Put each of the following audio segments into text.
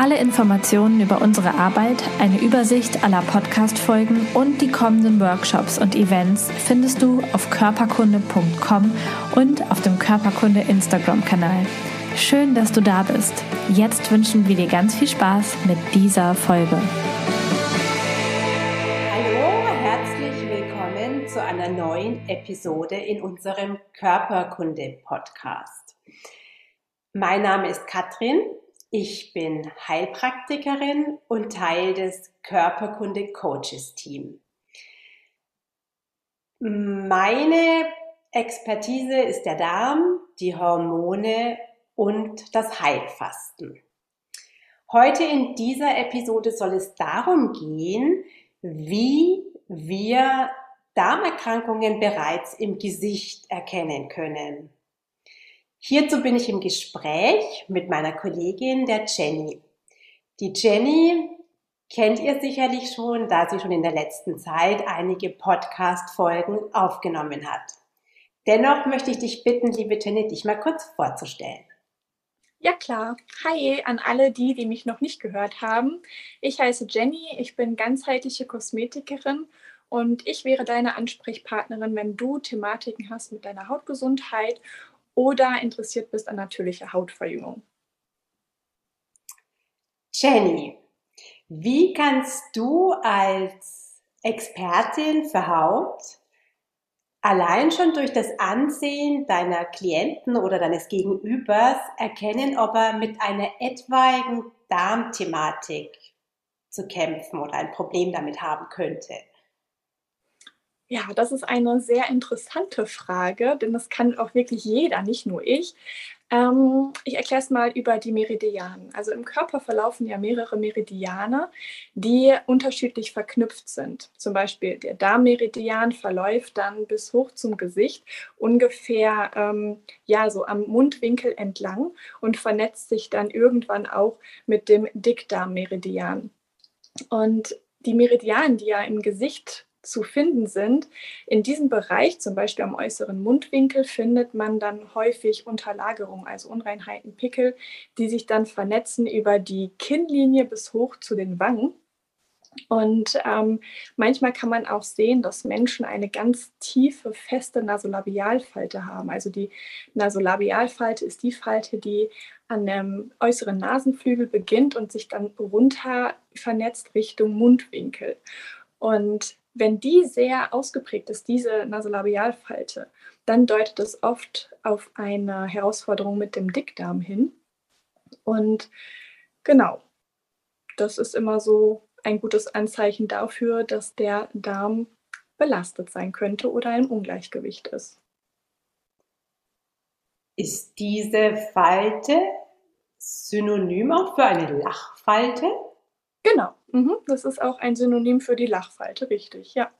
Alle Informationen über unsere Arbeit, eine Übersicht aller Podcast-Folgen und die kommenden Workshops und Events findest du auf körperkunde.com und auf dem Körperkunde Instagram-Kanal. Schön, dass du da bist. Jetzt wünschen wir dir ganz viel Spaß mit dieser Folge. Hallo, herzlich willkommen zu einer neuen Episode in unserem Körperkunde-Podcast. Mein Name ist Katrin ich bin Heilpraktikerin und Teil des Körperkunde Coaches Team. Meine Expertise ist der Darm, die Hormone und das Heilfasten. Heute in dieser Episode soll es darum gehen, wie wir Darmerkrankungen bereits im Gesicht erkennen können. Hierzu bin ich im Gespräch mit meiner Kollegin, der Jenny. Die Jenny kennt ihr sicherlich schon, da sie schon in der letzten Zeit einige Podcast-Folgen aufgenommen hat. Dennoch möchte ich dich bitten, liebe Jenny, dich mal kurz vorzustellen. Ja klar. Hi an alle die, die mich noch nicht gehört haben. Ich heiße Jenny, ich bin ganzheitliche Kosmetikerin und ich wäre deine Ansprechpartnerin, wenn du Thematiken hast mit deiner Hautgesundheit oder interessiert bist an natürlicher Hautverjüngung. Jenny, wie kannst du als Expertin für Haut allein schon durch das Ansehen deiner Klienten oder deines Gegenübers erkennen, ob er mit einer etwaigen Darmthematik zu kämpfen oder ein Problem damit haben könnte? Ja, das ist eine sehr interessante Frage, denn das kann auch wirklich jeder, nicht nur ich. Ähm, ich erkläre es mal über die Meridianen. Also im Körper verlaufen ja mehrere Meridiane, die unterschiedlich verknüpft sind. Zum Beispiel der Darmmeridian verläuft dann bis hoch zum Gesicht, ungefähr ähm, ja so am Mundwinkel entlang und vernetzt sich dann irgendwann auch mit dem Dickdarmmeridian. Und die Meridianen, die ja im Gesicht zu finden sind. In diesem Bereich, zum Beispiel am äußeren Mundwinkel, findet man dann häufig Unterlagerungen, also Unreinheiten, Pickel, die sich dann vernetzen über die Kinnlinie bis hoch zu den Wangen. Und ähm, manchmal kann man auch sehen, dass Menschen eine ganz tiefe, feste Nasolabialfalte haben. Also die Nasolabialfalte ist die Falte, die an dem äußeren Nasenflügel beginnt und sich dann runter vernetzt Richtung Mundwinkel. Und wenn die sehr ausgeprägt ist, diese Nasolabialfalte, dann deutet es oft auf eine Herausforderung mit dem Dickdarm hin. Und genau, das ist immer so ein gutes Anzeichen dafür, dass der Darm belastet sein könnte oder im Ungleichgewicht ist. Ist diese Falte synonym auch für eine Lachfalte? Genau, mhm. das ist auch ein Synonym für die Lachfalte, richtig, ja.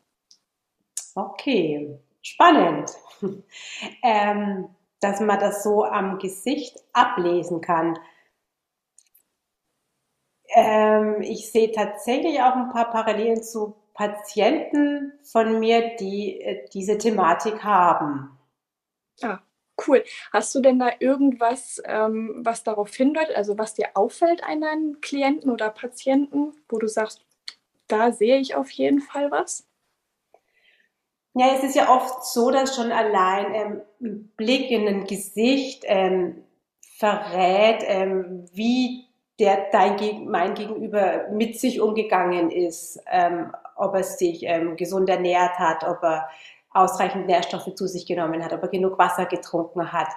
Okay, spannend, ähm, dass man das so am Gesicht ablesen kann. Ähm, ich sehe tatsächlich auch ein paar Parallelen zu Patienten von mir, die äh, diese Thematik haben. Ah, Cool. Hast du denn da irgendwas, ähm, was darauf hindeutet, also was dir auffällt an deinen Klienten oder Patienten, wo du sagst, da sehe ich auf jeden Fall was? Ja, es ist ja oft so, dass schon allein ähm, ein Blick in ein Gesicht ähm, verrät, ähm, wie der dein mein Gegenüber mit sich umgegangen ist, ähm, ob er sich ähm, gesund ernährt hat, ob er ausreichend Nährstoffe zu sich genommen hat, ob er genug Wasser getrunken hat,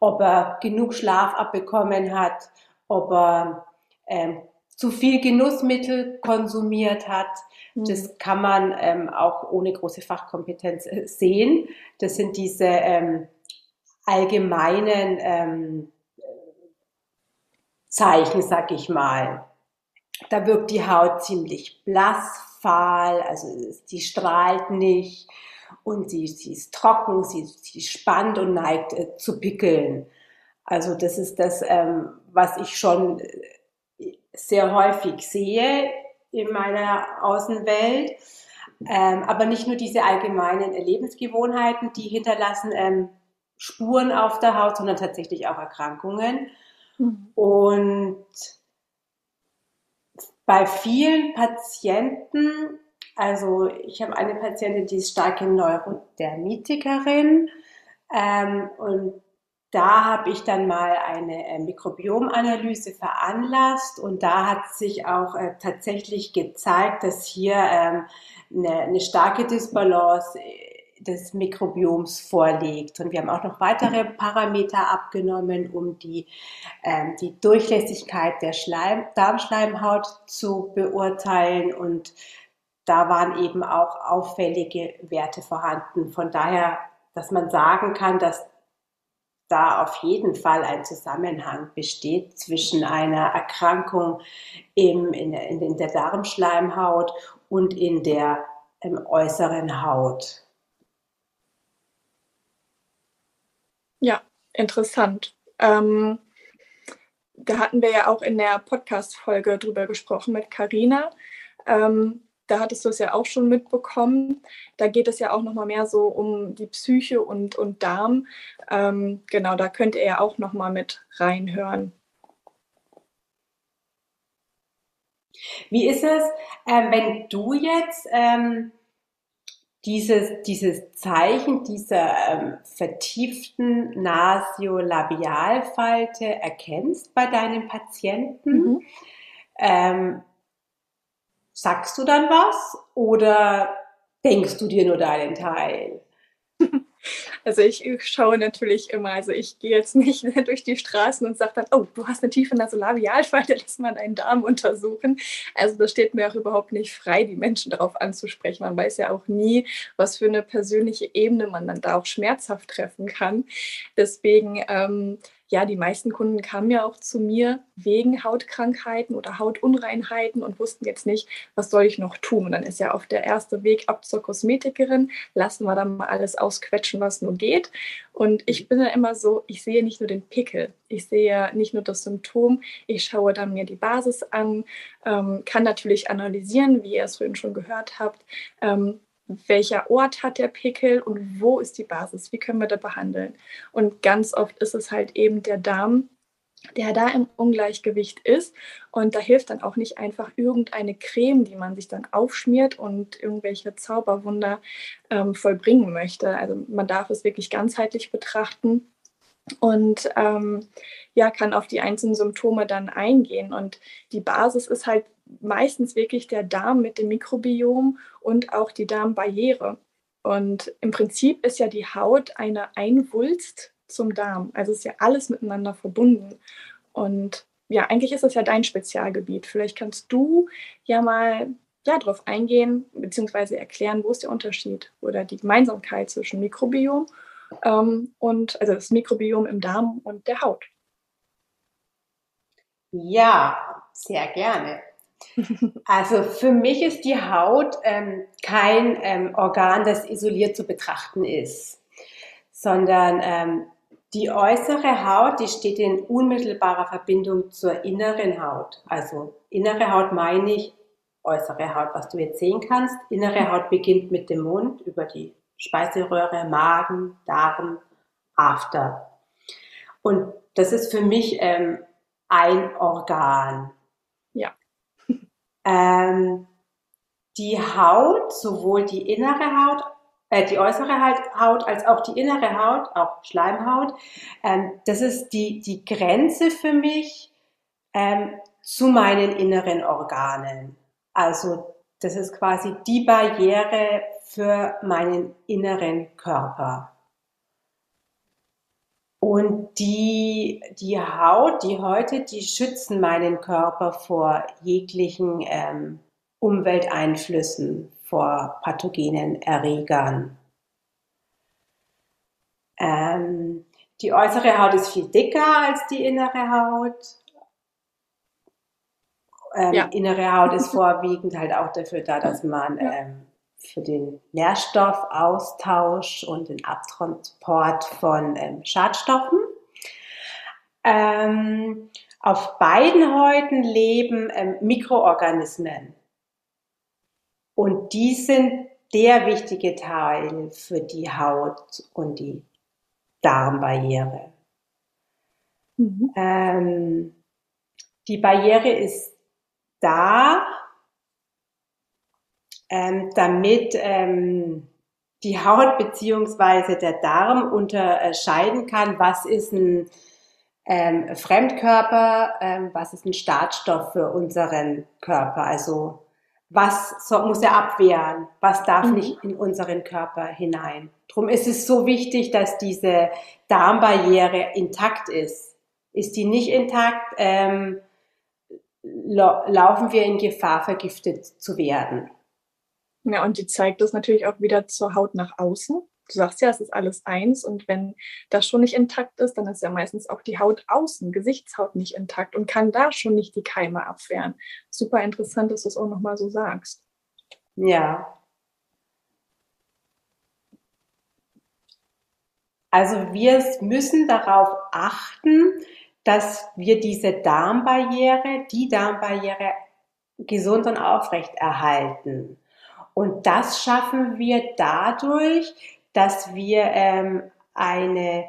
ob er genug Schlaf abbekommen hat, ob er ähm, zu viel Genussmittel konsumiert hat. Mhm. Das kann man ähm, auch ohne große Fachkompetenz äh, sehen. Das sind diese ähm, allgemeinen ähm, Zeichen, sag ich mal. Da wirkt die Haut ziemlich blass, fahl, also die strahlt nicht und sie, sie ist trocken, sie, sie spannt und neigt äh, zu pickeln. Also das ist das, ähm, was ich schon äh, sehr häufig sehe in meiner Außenwelt. Ähm, aber nicht nur diese allgemeinen Lebensgewohnheiten, die hinterlassen ähm, Spuren auf der Haut, sondern tatsächlich auch Erkrankungen. Mhm. Und bei vielen Patienten, also ich habe eine Patientin, die ist starke Neurodermitikerin ähm, und da habe ich dann mal eine äh, Mikrobiomanalyse veranlasst und da hat sich auch äh, tatsächlich gezeigt, dass hier ähm, eine, eine starke Disbalance äh, des Mikrobioms vorliegt. Und wir haben auch noch weitere Parameter abgenommen, um die, ähm, die Durchlässigkeit der Schleim, Darmschleimhaut zu beurteilen. Und da waren eben auch auffällige Werte vorhanden. Von daher, dass man sagen kann, dass da auf jeden Fall ein Zusammenhang besteht zwischen einer Erkrankung im, in, in, in der Darmschleimhaut und in der äußeren Haut. Ja, interessant. Ähm, da hatten wir ja auch in der Podcast-Folge drüber gesprochen mit Carina. Ähm, da hattest du es ja auch schon mitbekommen. Da geht es ja auch nochmal mehr so um die Psyche und, und Darm. Ähm, genau, da könnt ihr ja auch nochmal mit reinhören. Wie ist es, äh, wenn du jetzt ähm, dieses, dieses Zeichen dieser ähm, vertieften Nasiolabialfalte erkennst bei deinen Patienten? Mhm. Ähm, Sagst du dann was oder denkst du dir nur deinen Teil? Also ich schaue natürlich immer, also ich gehe jetzt nicht durch die Straßen und sage dann, oh, du hast eine tiefe Nasolabialfalte, lass mal deinen Darm untersuchen. Also das steht mir auch überhaupt nicht frei, die Menschen darauf anzusprechen. Man weiß ja auch nie, was für eine persönliche Ebene man dann da auch schmerzhaft treffen kann. Deswegen ähm, ja, die meisten Kunden kamen ja auch zu mir wegen Hautkrankheiten oder Hautunreinheiten und wussten jetzt nicht, was soll ich noch tun. Und dann ist ja auf der erste Weg ab zur Kosmetikerin, lassen wir dann mal alles ausquetschen, was nur geht. Und ich bin dann immer so, ich sehe nicht nur den Pickel, ich sehe nicht nur das Symptom, ich schaue dann mir die Basis an, ähm, kann natürlich analysieren, wie ihr es vorhin schon gehört habt. Ähm, welcher Ort hat der Pickel und wo ist die Basis, wie können wir da behandeln. Und ganz oft ist es halt eben der Darm, der da im Ungleichgewicht ist. Und da hilft dann auch nicht einfach irgendeine Creme, die man sich dann aufschmiert und irgendwelche Zauberwunder ähm, vollbringen möchte. Also man darf es wirklich ganzheitlich betrachten und ähm, ja, kann auf die einzelnen Symptome dann eingehen. Und die Basis ist halt meistens wirklich der Darm mit dem Mikrobiom und auch die Darmbarriere. Und im Prinzip ist ja die Haut eine Einwulst zum Darm. Also ist ja alles miteinander verbunden. Und ja, eigentlich ist das ja dein Spezialgebiet. Vielleicht kannst du ja mal ja, darauf eingehen, beziehungsweise erklären, wo ist der Unterschied oder die Gemeinsamkeit zwischen Mikrobiom ähm, und also das Mikrobiom im Darm und der Haut. Ja, sehr gerne. Also für mich ist die Haut ähm, kein ähm, Organ, das isoliert zu betrachten ist, sondern ähm, die äußere Haut, die steht in unmittelbarer Verbindung zur inneren Haut. Also innere Haut meine ich äußere Haut, was du jetzt sehen kannst. Innere Haut beginnt mit dem Mund über die Speiseröhre, Magen, Darm, After. Und das ist für mich ähm, ein Organ. Ja. Ähm, die Haut, sowohl die innere Haut, äh, die äußere Haut als auch die innere Haut, auch Schleimhaut, ähm, das ist die, die Grenze für mich ähm, zu meinen inneren Organen. Also das ist quasi die Barriere für meinen inneren Körper. Und die, die Haut, die Häute, die schützen meinen Körper vor jeglichen ähm, Umwelteinflüssen, vor pathogenen Erregern. Ähm, die äußere Haut ist viel dicker als die innere Haut. Ähm, ja. Innere Haut ist vorwiegend halt auch dafür da, dass man ähm, für den Nährstoffaustausch und den Abtransport von ähm, Schadstoffen. Ähm, auf beiden Häuten leben ähm, Mikroorganismen. Und die sind der wichtige Teil für die Haut und die Darmbarriere. Mhm. Ähm, die Barriere ist da, ähm, damit ähm, die Haut beziehungsweise der Darm unterscheiden kann, was ist ein ähm, Fremdkörper, ähm, was ist ein Startstoff für unseren Körper. Also was so, muss er abwehren, was darf mhm. nicht in unseren Körper hinein. Drum ist es so wichtig, dass diese Darmbarriere intakt ist. Ist die nicht intakt, ähm, laufen wir in Gefahr, vergiftet zu werden. Ja, und die zeigt das natürlich auch wieder zur Haut nach außen. Du sagst ja, es ist alles eins und wenn das schon nicht intakt ist, dann ist ja meistens auch die Haut außen, Gesichtshaut nicht intakt und kann da schon nicht die Keime abwehren. Super interessant, dass du es auch nochmal so sagst. Ja. Also wir müssen darauf achten, dass wir diese Darmbarriere, die Darmbarriere gesund und aufrecht erhalten. Und das schaffen wir dadurch, dass wir ähm, eine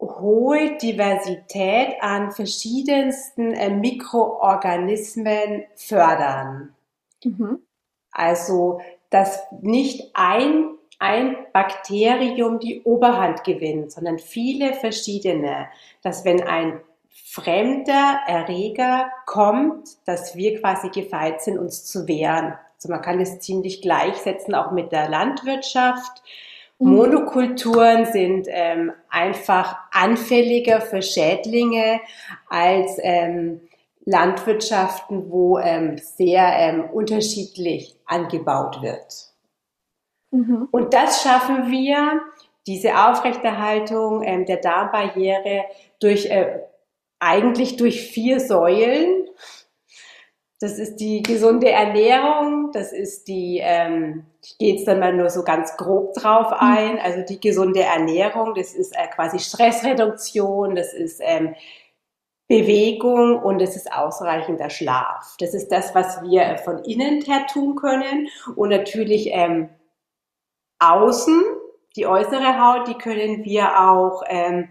hohe Diversität an verschiedensten äh, Mikroorganismen fördern. Mhm. Also, dass nicht ein, ein Bakterium die Oberhand gewinnt, sondern viele verschiedene. Dass wenn ein fremder Erreger kommt, dass wir quasi gefeit sind, uns zu wehren. Also man kann es ziemlich gleichsetzen, auch mit der Landwirtschaft. Mhm. Monokulturen sind ähm, einfach anfälliger für Schädlinge als ähm, Landwirtschaften, wo ähm, sehr ähm, unterschiedlich angebaut wird. Mhm. Und das schaffen wir, diese Aufrechterhaltung ähm, der Darmbarriere durch äh, eigentlich durch vier Säulen. Das ist die gesunde Ernährung, das ist die, ähm, ich gehe jetzt dann mal nur so ganz grob drauf mhm. ein, also die gesunde Ernährung, das ist äh, quasi Stressreduktion, das ist ähm, Bewegung und es ist ausreichender Schlaf. Das ist das, was wir äh, von innen her tun können und natürlich ähm, außen, die äußere Haut, die können wir auch ähm,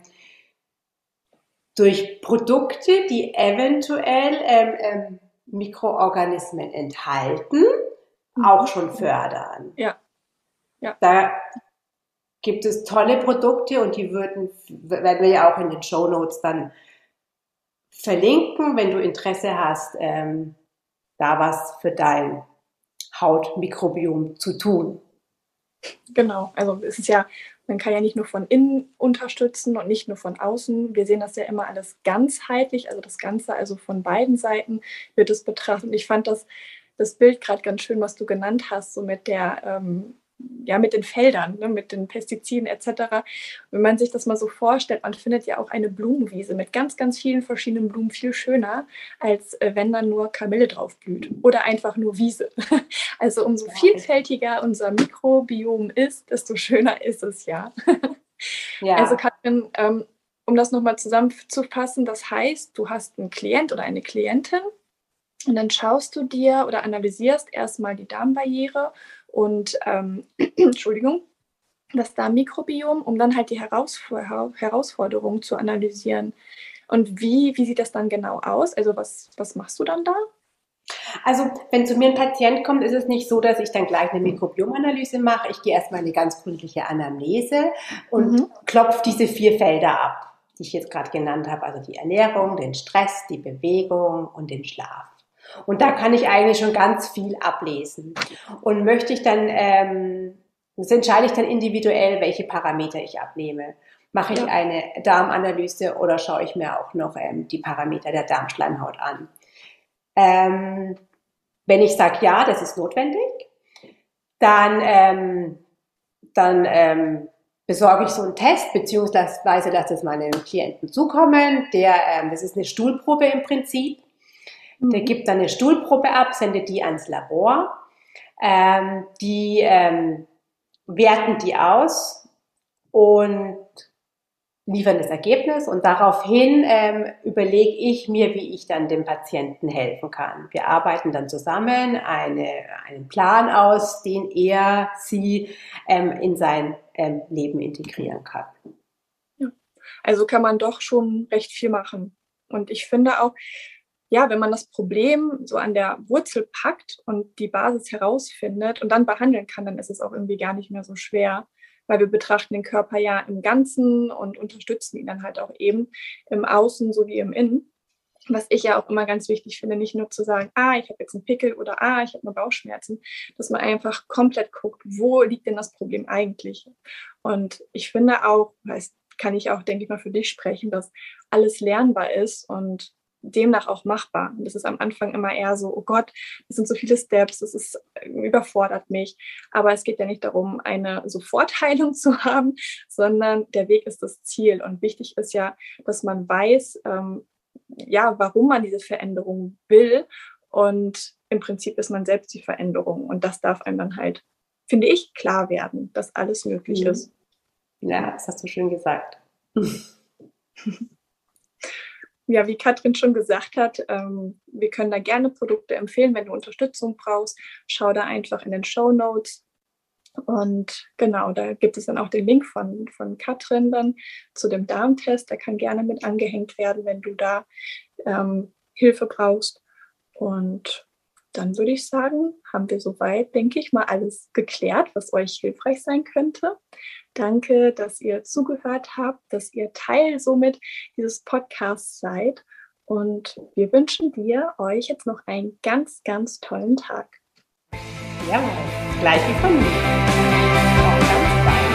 durch Produkte, die eventuell ähm, ähm, Mikroorganismen enthalten, mhm. auch schon fördern. Ja. ja. Da gibt es tolle Produkte und die würden, werden wir ja auch in den Show Notes dann verlinken, wenn du Interesse hast, ähm, da was für dein Hautmikrobiom zu tun. Genau, also es ist ja man kann ja nicht nur von innen unterstützen und nicht nur von außen. Wir sehen das ja immer alles ganzheitlich, also das Ganze, also von beiden Seiten wird es betrachtet. Und ich fand das, das Bild gerade ganz schön, was du genannt hast, so mit der ähm, ja, mit den Feldern, ne, mit den Pestiziden etc. Wenn man sich das mal so vorstellt, man findet ja auch eine Blumenwiese mit ganz, ganz vielen verschiedenen Blumen viel schöner, als äh, wenn dann nur Kamille drauf blüht oder einfach nur Wiese. Also umso vielfältiger unser Mikrobiom ist, desto schöner ist es ja. ja. Also Katrin, ähm, um das nochmal zusammenzufassen, das heißt, du hast einen Klient oder eine Klientin und dann schaust du dir oder analysierst erstmal die Darmbarriere und ähm, Entschuldigung, das Darmmikrobiom, um dann halt die Herausforderungen zu analysieren. Und wie, wie sieht das dann genau aus? Also was, was machst du dann da? Also, wenn zu mir ein Patient kommt, ist es nicht so, dass ich dann gleich eine Mikrobiomanalyse mache. Ich gehe erstmal eine ganz gründliche Anamnese und mhm. klopfe diese vier Felder ab, die ich jetzt gerade genannt habe. Also die Ernährung, den Stress, die Bewegung und den Schlaf. Und da kann ich eigentlich schon ganz viel ablesen. Und möchte ich dann, ähm, das entscheide ich dann individuell, welche Parameter ich abnehme. Mache ich ja. eine Darmanalyse oder schaue ich mir auch noch ähm, die Parameter der Darmschleimhaut an? Ähm, wenn ich sage, ja, das ist notwendig, dann, ähm, dann ähm, besorge ich so einen Test, beziehungsweise lasse es meinem Klienten zukommen. Der, ähm, das ist eine Stuhlprobe im Prinzip. Der gibt dann eine Stuhlprobe ab, sendet die ans Labor. Ähm, die ähm, werten die aus und liefern das Ergebnis und daraufhin ähm, überlege ich mir, wie ich dann dem Patienten helfen kann. Wir arbeiten dann zusammen eine, einen Plan aus, den er, sie ähm, in sein ähm, Leben integrieren kann. Ja. Also kann man doch schon recht viel machen. Und ich finde auch, ja, wenn man das Problem so an der Wurzel packt und die Basis herausfindet und dann behandeln kann, dann ist es auch irgendwie gar nicht mehr so schwer weil wir betrachten den Körper ja im Ganzen und unterstützen ihn dann halt auch eben im Außen sowie im Innen. Was ich ja auch immer ganz wichtig finde, nicht nur zu sagen, ah, ich habe jetzt einen Pickel oder ah, ich habe nur Bauchschmerzen, dass man einfach komplett guckt, wo liegt denn das Problem eigentlich? Und ich finde auch, das kann ich auch, denke ich mal, für dich sprechen, dass alles lernbar ist und demnach auch machbar. Und das ist am Anfang immer eher so, oh Gott, das sind so viele Steps, das ist, äh, überfordert mich. Aber es geht ja nicht darum, eine Sofortheilung zu haben, sondern der Weg ist das Ziel. Und wichtig ist ja, dass man weiß, ähm, ja, warum man diese Veränderung will. Und im Prinzip ist man selbst die Veränderung. Und das darf einem dann halt, finde ich, klar werden, dass alles möglich mhm. ist. Ja, das hast du schön gesagt. ja, wie Katrin schon gesagt hat, ähm, wir können da gerne Produkte empfehlen. Wenn du Unterstützung brauchst, schau da einfach in den Show Notes. Und genau, da gibt es dann auch den Link von, von Katrin dann zu dem Darmtest. Der kann gerne mit angehängt werden, wenn du da ähm, Hilfe brauchst. Und dann würde ich sagen, haben wir soweit, denke ich, mal alles geklärt, was euch hilfreich sein könnte. Danke, dass ihr zugehört habt, dass ihr Teil somit dieses Podcasts seid. Und wir wünschen dir, euch jetzt noch einen ganz, ganz tollen Tag. Ja, gleich wie von mir.